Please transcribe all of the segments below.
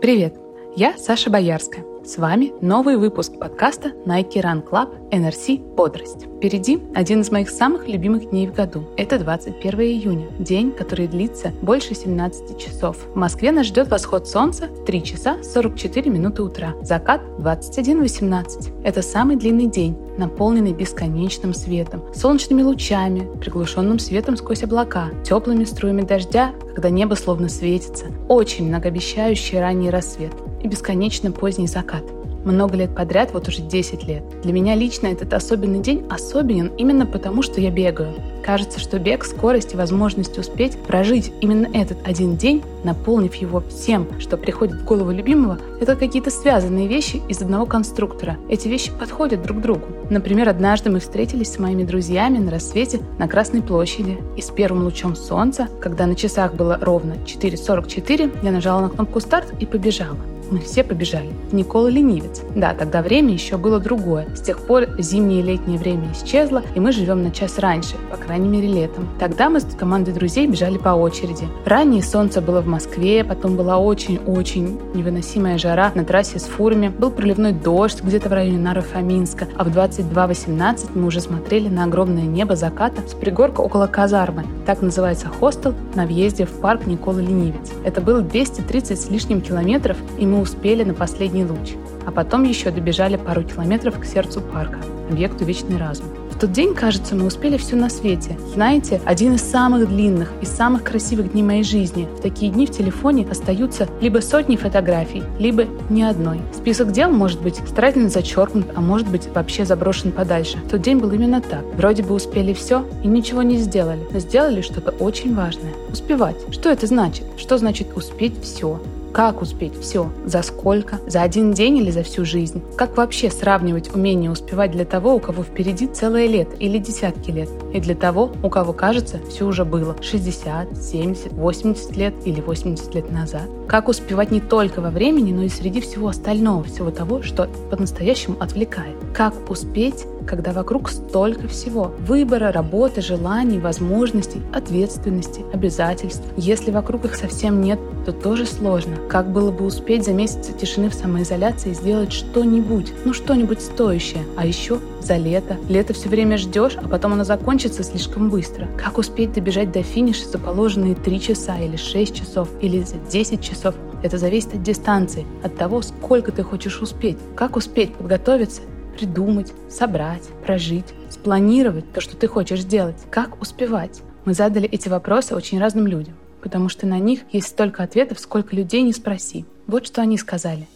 Привет! Я Саша Боярская. С вами новый выпуск подкаста Nike Run Club NRC «Бодрость». Впереди один из моих самых любимых дней в году. Это 21 июня, день, который длится больше 17 часов. В Москве нас ждет восход солнца 3 часа 44 минуты утра, закат 21.18. Это самый длинный день, наполненный бесконечным светом, солнечными лучами, приглушенным светом сквозь облака, теплыми струями дождя, когда небо словно светится, очень многообещающий ранний рассвет и бесконечно поздний закат. Много лет подряд, вот уже 10 лет. Для меня лично этот особенный день особенен именно потому, что я бегаю. Кажется, что бег, скорость и возможность успеть прожить именно этот один день, наполнив его всем, что приходит в голову любимого, это какие-то связанные вещи из одного конструктора. Эти вещи подходят друг другу. Например, однажды мы встретились с моими друзьями на рассвете на Красной площади. И с первым лучом солнца, когда на часах было ровно 4.44, я нажала на кнопку «Старт» и побежала мы все побежали. Никола ленивец. Да, тогда время еще было другое. С тех пор зимнее и летнее время исчезло, и мы живем на час раньше, по крайней мере летом. Тогда мы с командой друзей бежали по очереди. Раннее солнце было в Москве, потом была очень-очень невыносимая жара на трассе с фурами, был проливной дождь где-то в районе Наро-Фоминска, а в 22.18 мы уже смотрели на огромное небо заката с пригорка около казармы. Так называется хостел на въезде в парк Никола Ленивец. Это было 230 с лишним километров, и мы успели на последний луч, а потом еще добежали пару километров к сердцу парка, объекту «Вечный разум». В тот день, кажется, мы успели все на свете. Знаете, один из самых длинных и самых красивых дней моей жизни. В такие дни в телефоне остаются либо сотни фотографий, либо ни одной. Список дел может быть старательно зачеркнут, а может быть вообще заброшен подальше. В тот день был именно так. Вроде бы успели все и ничего не сделали, но сделали что-то очень важное. Успевать. Что это значит? Что значит успеть все? Как успеть все? За сколько? За один день или за всю жизнь? Как вообще сравнивать умение успевать для того, у кого впереди целое лет или десятки лет, и для того, у кого кажется, все уже было 60, 70, 80 лет или 80 лет назад? Как успевать не только во времени, но и среди всего остального, всего того, что по-настоящему отвлекает? Как успеть когда вокруг столько всего. Выбора, работы, желаний, возможностей, ответственности, обязательств. Если вокруг их совсем нет, то тоже сложно. Как было бы успеть за месяцы тишины в самоизоляции сделать что-нибудь, ну что-нибудь стоящее. А еще за лето. Лето все время ждешь, а потом оно закончится слишком быстро. Как успеть добежать до финиша за положенные 3 часа или 6 часов или за 10 часов? Это зависит от дистанции, от того, сколько ты хочешь успеть. Как успеть подготовиться придумать, собрать, прожить, спланировать то, что ты хочешь сделать. Как успевать? Мы задали эти вопросы очень разным людям, потому что на них есть столько ответов, сколько людей не спроси. Вот что они сказали.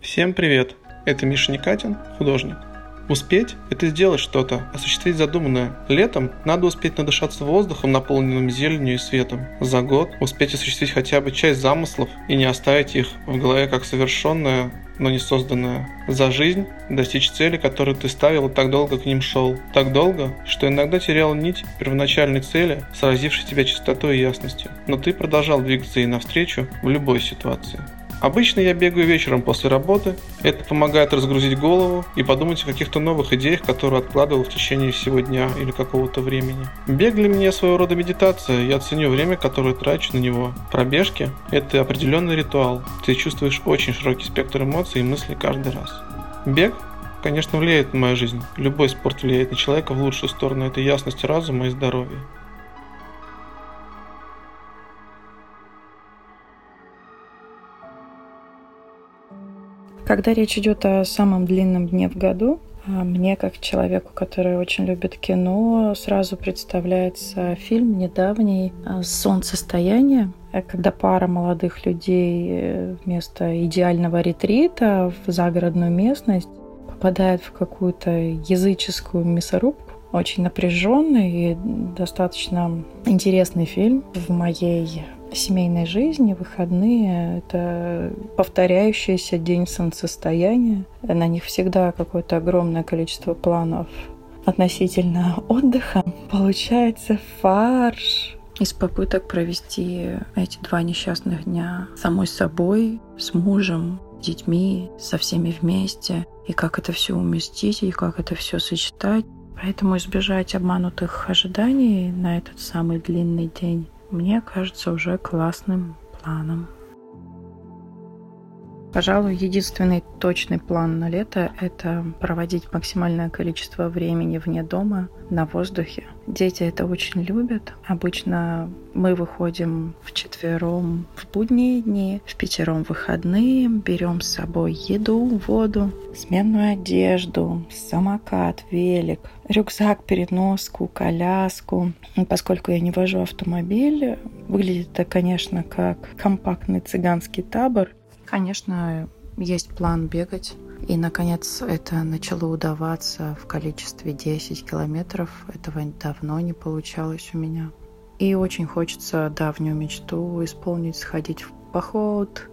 Всем привет! Это Миша Никатин, художник. Успеть – это сделать что-то, осуществить задуманное. Летом надо успеть надышаться воздухом, наполненным зеленью и светом. За год успеть осуществить хотя бы часть замыслов и не оставить их в голове как совершенное, но не созданное. За жизнь достичь цели, которую ты ставил и так долго к ним шел. Так долго, что иногда терял нить первоначальной цели, сразившей тебя чистотой и ясностью. Но ты продолжал двигаться ей навстречу в любой ситуации. Обычно я бегаю вечером после работы. Это помогает разгрузить голову и подумать о каких-то новых идеях, которые откладывал в течение всего дня или какого-то времени. Бег для меня своего рода медитация. Я ценю время, которое трачу на него. Пробежки – это определенный ритуал. Ты чувствуешь очень широкий спектр эмоций и мыслей каждый раз. Бег конечно, влияет на мою жизнь. Любой спорт влияет на человека в лучшую сторону. Это ясность разума и здоровья. Когда речь идет о самом длинном дне в году, а, мне, как человеку, который очень любит кино, сразу представляется фильм недавний а, «Солнцестояние», когда пара молодых людей э, вместо идеального ретрита в загородную местность попадает в какую-то языческую мясорубку. Очень напряженный и достаточно интересный фильм в моей семейной жизни выходные — это повторяющийся день солнцестояния. На них всегда какое-то огромное количество планов относительно отдыха. Получается фарш из попыток провести эти два несчастных дня самой собой, с мужем, с детьми, со всеми вместе, и как это все уместить, и как это все сочетать. Поэтому избежать обманутых ожиданий на этот самый длинный день мне кажется уже классным планом. Пожалуй, единственный точный план на лето – это проводить максимальное количество времени вне дома, на воздухе. Дети это очень любят. Обычно мы выходим в четвером в будние дни, в пятером выходные, берем с собой еду, воду, сменную одежду, самокат, велик, рюкзак, переноску, коляску. Поскольку я не вожу автомобиль, выглядит это, конечно, как компактный цыганский табор. Конечно, есть план бегать. И, наконец, это начало удаваться в количестве 10 километров. Этого давно не получалось у меня. И очень хочется давнюю мечту исполнить, сходить в поход,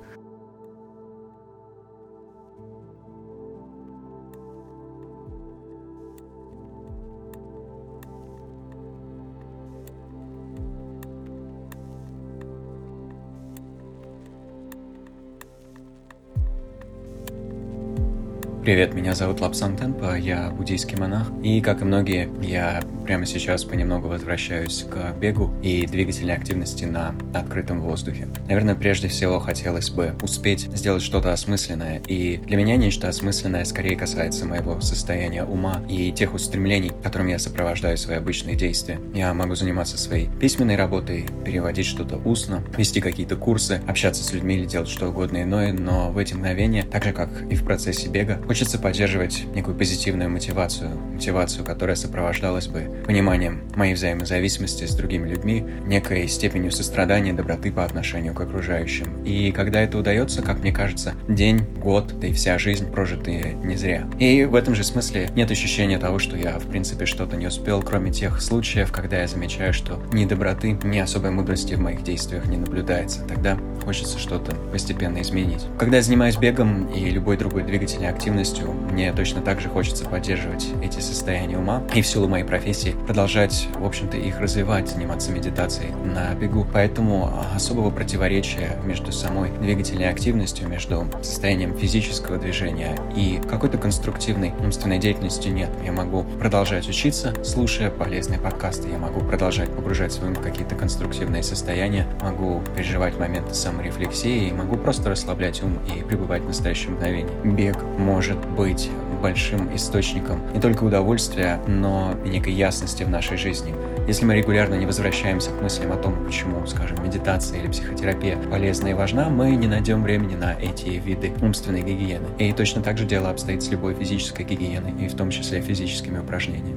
Привет, меня зовут Лапсан Темпа, я буддийский монах, и, как и многие, я прямо сейчас понемногу возвращаюсь к бегу и двигательной активности на открытом воздухе. Наверное, прежде всего хотелось бы успеть сделать что-то осмысленное, и для меня нечто осмысленное скорее касается моего состояния ума и тех устремлений, которым я сопровождаю свои обычные действия. Я могу заниматься своей письменной работой, переводить что-то устно, вести какие-то курсы, общаться с людьми или делать что угодно иное, но в эти мгновения, так же как и в процессе бега, Хочется поддерживать некую позитивную мотивацию, мотивацию, которая сопровождалась бы пониманием моей взаимозависимости с другими людьми, некой степенью сострадания, доброты по отношению к окружающим. И когда это удается, как мне кажется, день, год, да и вся жизнь прожитые не зря. И в этом же смысле нет ощущения того, что я, в принципе, что-то не успел, кроме тех случаев, когда я замечаю, что ни доброты, ни особой мудрости в моих действиях не наблюдается. Тогда хочется что-то постепенно изменить. Когда я занимаюсь бегом и любой другой двигательной активностью, полностью. Мне точно так же хочется поддерживать эти состояния ума и в силу моей профессии продолжать, в общем-то, их развивать, заниматься медитацией на бегу. Поэтому особого противоречия между самой двигательной активностью, между состоянием физического движения и какой-то конструктивной умственной деятельностью нет. Я могу продолжать учиться, слушая полезные подкасты. Я могу продолжать погружать свой ум какие-то конструктивные состояния, могу переживать моменты саморефлексии, могу просто расслаблять ум и пребывать в настоящем мгновении. Бег может может быть большим источником не только удовольствия, но и некой ясности в нашей жизни. Если мы регулярно не возвращаемся к мыслям о том, почему, скажем, медитация или психотерапия полезна и важна, мы не найдем времени на эти виды умственной гигиены. И точно так же дело обстоит с любой физической гигиеной, и в том числе физическими упражнениями.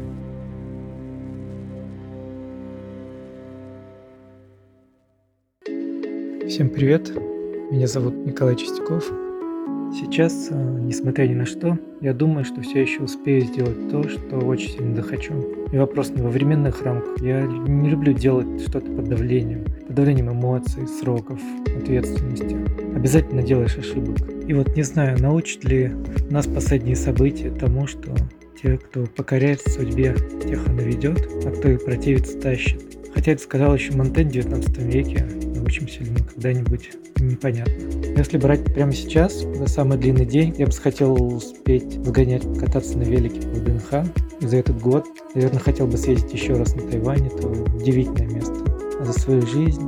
Всем привет, меня зовут Николай Чистяков, Сейчас, э, несмотря ни на что, я думаю, что все еще успею сделать то, что очень сильно захочу. И вопрос не во временных рамках. Я не люблю делать что-то под давлением. Под давлением эмоций, сроков, ответственности. Обязательно делаешь ошибок. И вот не знаю, научат ли нас последние события тому, что те, кто покоряется судьбе, тех она ведет, а кто и противится, тащит. Хотя это сказал еще Монтень в 19 веке, научимся ли мы когда-нибудь, непонятно. Если брать прямо сейчас, за самый длинный день, я бы хотел успеть сгонять, кататься на велике по ВДНХ. И за этот год, наверное, хотел бы съездить еще раз на Тайвань. Это удивительное место. За свою жизнь,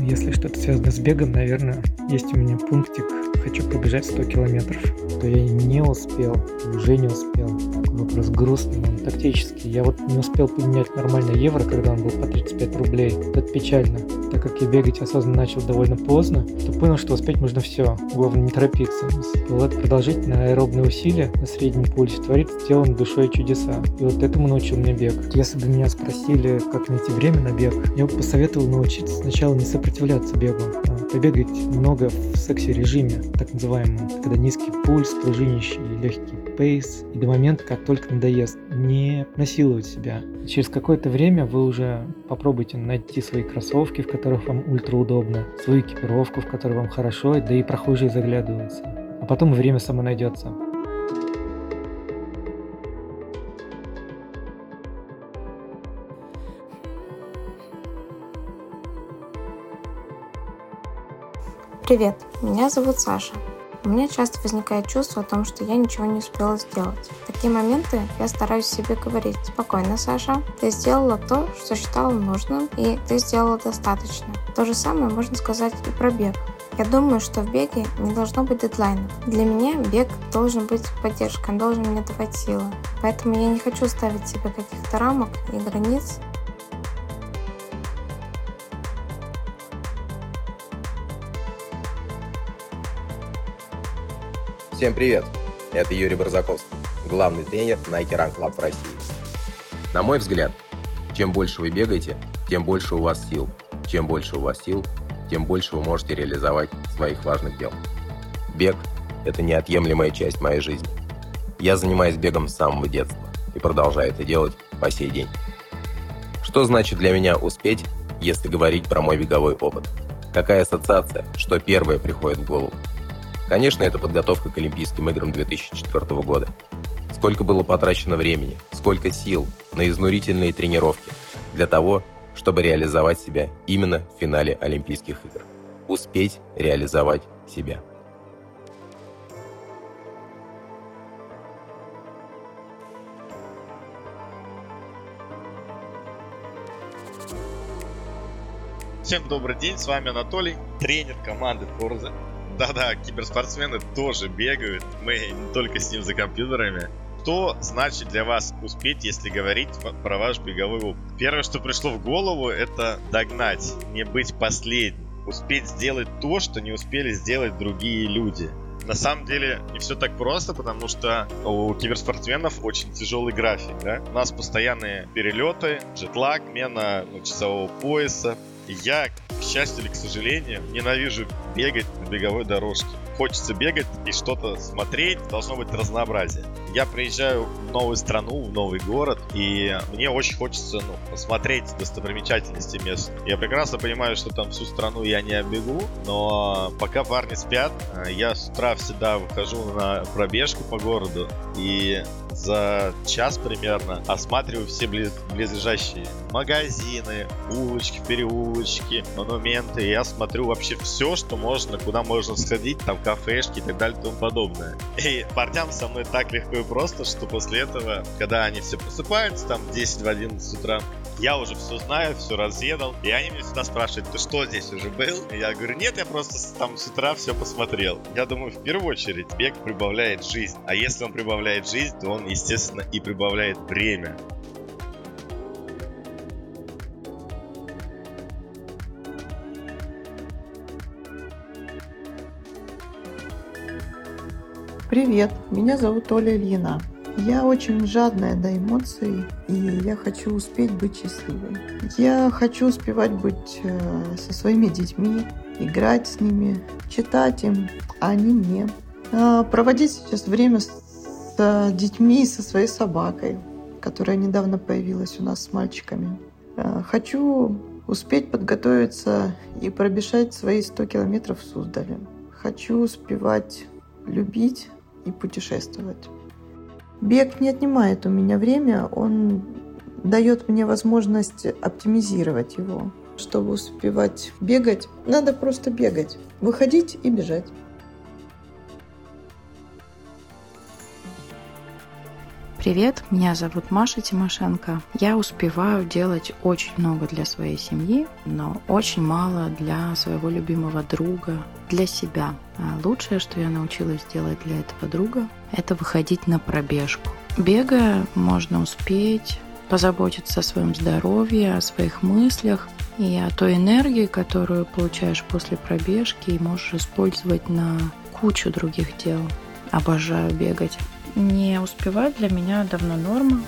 если что-то связано с бегом, наверное, есть у меня пунктик «Хочу пробежать 100 километров». То я не успел, уже не успел. Такой вопрос грустный, он тактический. Я вот не успел поменять нормально евро, когда он был по 35 рублей. Это печально так как я бегать осознанно начал довольно поздно, то понял, что успеть можно все. Главное не торопиться. Продолжительное аэробные усилия на среднем пульсе творит с телом, душой чудеса. И вот этому научил меня бег. Если бы меня спросили, как найти время на бег, я бы посоветовал научиться сначала не сопротивляться бегу, побегать много в сексе-режиме, так называемом, когда низкий пульс, пружинищий легкий пейс, и до момента, как только надоест, не насиловать себя. Через какое-то время вы уже попробуйте найти свои кроссовки, в которых вам ультра удобно, свою экипировку, в которой вам хорошо, да и прохожие заглядываются. А потом время само найдется. Привет, меня зовут Саша. У меня часто возникает чувство о том, что я ничего не успела сделать. В такие моменты я стараюсь себе говорить «Спокойно, Саша, ты сделала то, что считала нужным, и ты сделала достаточно». То же самое можно сказать и про бег. Я думаю, что в беге не должно быть дедлайнов. Для меня бег должен быть поддержкой, он должен мне давать силы. Поэтому я не хочу ставить себе каких-то рамок и границ. Всем привет! Это Юрий Барзаковский, главный тренер Nike Run Club в России. На мой взгляд, чем больше вы бегаете, тем больше у вас сил. Чем больше у вас сил, тем больше вы можете реализовать своих важных дел. Бег – это неотъемлемая часть моей жизни. Я занимаюсь бегом с самого детства и продолжаю это делать по сей день. Что значит для меня успеть, если говорить про мой беговой опыт? Какая ассоциация, что первое приходит в голову? Конечно, это подготовка к Олимпийским играм 2004 года. Сколько было потрачено времени, сколько сил на изнурительные тренировки для того, чтобы реализовать себя именно в финале Олимпийских игр. Успеть реализовать себя. Всем добрый день, с вами Анатолий, тренер команды Forza. Да-да, киберспортсмены тоже бегают, мы не только с ним за компьютерами. Что значит для вас успеть, если говорить про ваш беговой опыт? Первое, что пришло в голову, это догнать, не быть последним. Успеть сделать то, что не успели сделать другие люди. На самом деле не все так просто, потому что у киберспортсменов очень тяжелый график. Да? У нас постоянные перелеты, джетлаг, мена ну, часового пояса. Я, к счастью или к сожалению, ненавижу бегать на беговой дорожке хочется бегать и что-то смотреть, должно быть разнообразие. Я приезжаю в новую страну, в новый город, и мне очень хочется ну, посмотреть достопримечательности мест. Я прекрасно понимаю, что там всю страну я не оббегу, но пока парни спят, э, я с утра всегда выхожу на пробежку по городу, и за час примерно осматриваю все близ, близлежащие магазины, улочки, переулочки, монументы. Я смотрю вообще все, что можно, куда можно сходить, там кафешки и так далее и тому подобное. И парням со мной так легко и просто, что после этого, когда они все просыпаются, там 10 в 11 утра, я уже все знаю, все разведал. И они меня всегда спрашивают, ты что здесь уже был? И я говорю, нет, я просто там с утра все посмотрел. Я думаю, в первую очередь, бег прибавляет жизнь. А если он прибавляет жизнь, то он, естественно, и прибавляет время. Привет, меня зовут Оля Ильина. Я очень жадная до эмоций, и я хочу успеть быть счастливой. Я хочу успевать быть э, со своими детьми, играть с ними, читать им, а они мне. А, проводить сейчас время с детьми и со своей собакой, которая недавно появилась у нас с мальчиками. А, хочу успеть подготовиться и пробежать свои 100 километров в Суздале. Хочу успевать любить и путешествовать. Бег не отнимает у меня время, он дает мне возможность оптимизировать его. Чтобы успевать бегать, надо просто бегать, выходить и бежать. Привет, меня зовут Маша Тимошенко. Я успеваю делать очень много для своей семьи, но очень мало для своего любимого друга, для себя. А лучшее, что я научилась делать для этого друга, это выходить на пробежку. Бегая, можно успеть позаботиться о своем здоровье, о своих мыслях и о той энергии, которую получаешь после пробежки и можешь использовать на кучу других дел. Обожаю бегать. Не успевать для меня давно норма.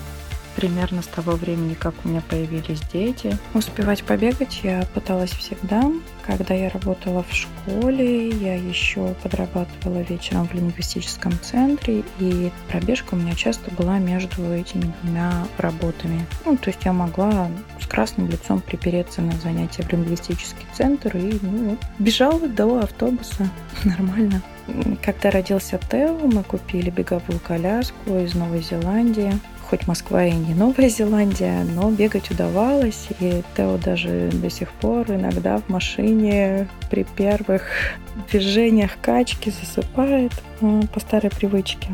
Примерно с того времени, как у меня появились дети. Успевать побегать я пыталась всегда. Когда я работала в школе, я еще подрабатывала вечером в лингвистическом центре, и пробежка у меня часто была между этими двумя работами. Ну, то есть я могла с красным лицом припереться на занятия в лингвистический центр и ну, бежала до автобуса. Нормально. Когда родился Тео, мы купили беговую коляску из Новой Зеландии. Хоть Москва и не Новая Зеландия, но бегать удавалось. И Тео даже до сих пор иногда в машине при первых движениях качки засыпает э, по старой привычке.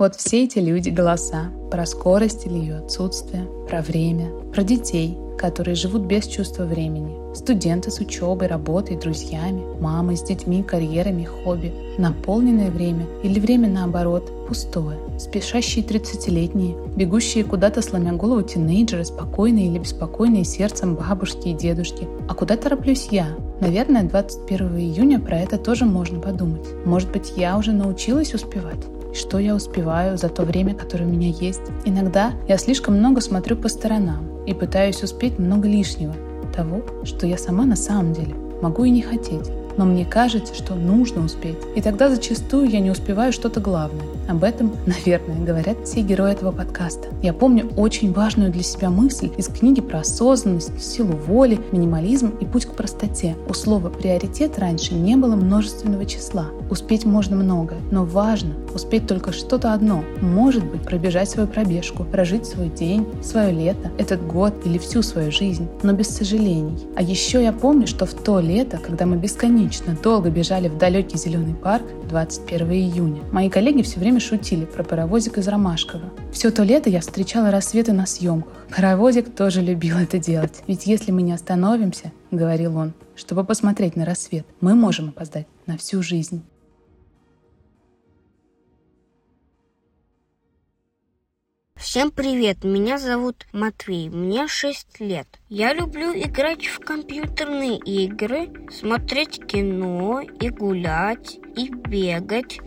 Вот все эти люди голоса про скорость или ее отсутствие, про время, про детей, которые живут без чувства времени, студенты с учебой, работой, друзьями, мамы с детьми, карьерами, хобби, наполненное время или время наоборот, пустое, спешащие 30-летние, бегущие куда-то сломя голову тинейджеры, спокойные или беспокойные сердцем бабушки и дедушки. А куда тороплюсь я? Наверное, 21 июня про это тоже можно подумать. Может быть, я уже научилась успевать? Что я успеваю за то время, которое у меня есть. Иногда я слишком много смотрю по сторонам и пытаюсь успеть много лишнего, того, что я сама на самом деле могу и не хотеть но мне кажется, что нужно успеть. И тогда зачастую я не успеваю что-то главное. Об этом, наверное, говорят все герои этого подкаста. Я помню очень важную для себя мысль из книги про осознанность, силу воли, минимализм и путь к простоте. У слова «приоритет» раньше не было множественного числа. Успеть можно много, но важно успеть только что-то одно. Может быть, пробежать свою пробежку, прожить свой день, свое лето, этот год или всю свою жизнь, но без сожалений. А еще я помню, что в то лето, когда мы бесконечно долго бежали в далекий зеленый парк 21 июня. Мои коллеги все время шутили про паровозик из Ромашкова. Все то лето я встречала рассветы на съемках. Паровозик тоже любил это делать. Ведь если мы не остановимся, говорил он, чтобы посмотреть на рассвет, мы можем опоздать на всю жизнь. Всем привет, меня зовут Матвей, мне 6 лет. Я люблю играть в компьютерные игры, смотреть кино и гулять, и бегать.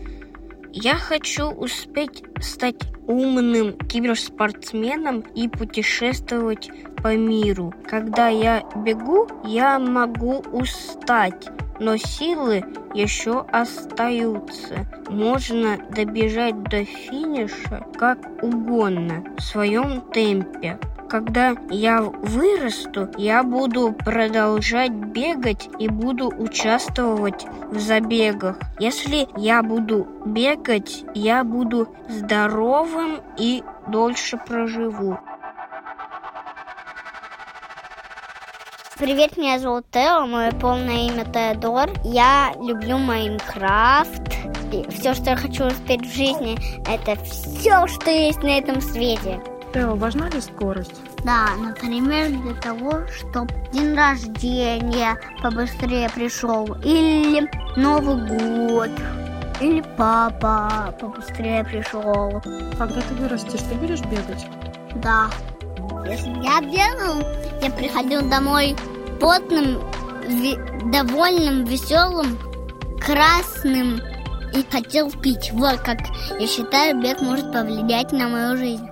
Я хочу успеть стать умным киберспортсменом и путешествовать по миру. Когда я бегу, я могу устать, но силы еще остаются. Можно добежать до финиша как угодно, в своем темпе. Когда я вырасту, я буду продолжать бегать и буду участвовать в забегах. Если я буду бегать, я буду здоровым и дольше проживу. Привет, меня зовут Тео, мое полное имя Теодор. Я люблю Майнкрафт. И все, что я хочу успеть в жизни, это все, что есть на этом свете. Тео, важна ли скорость? Да, например, для того, чтобы день рождения побыстрее пришел, или Новый год, или папа побыстрее пришел. Когда ты вырастешь, ты будешь бегать? Да. Если я бегал, я приходил домой потным, ви- довольным, веселым, красным и хотел пить. Вот как я считаю, бег может повлиять на мою жизнь.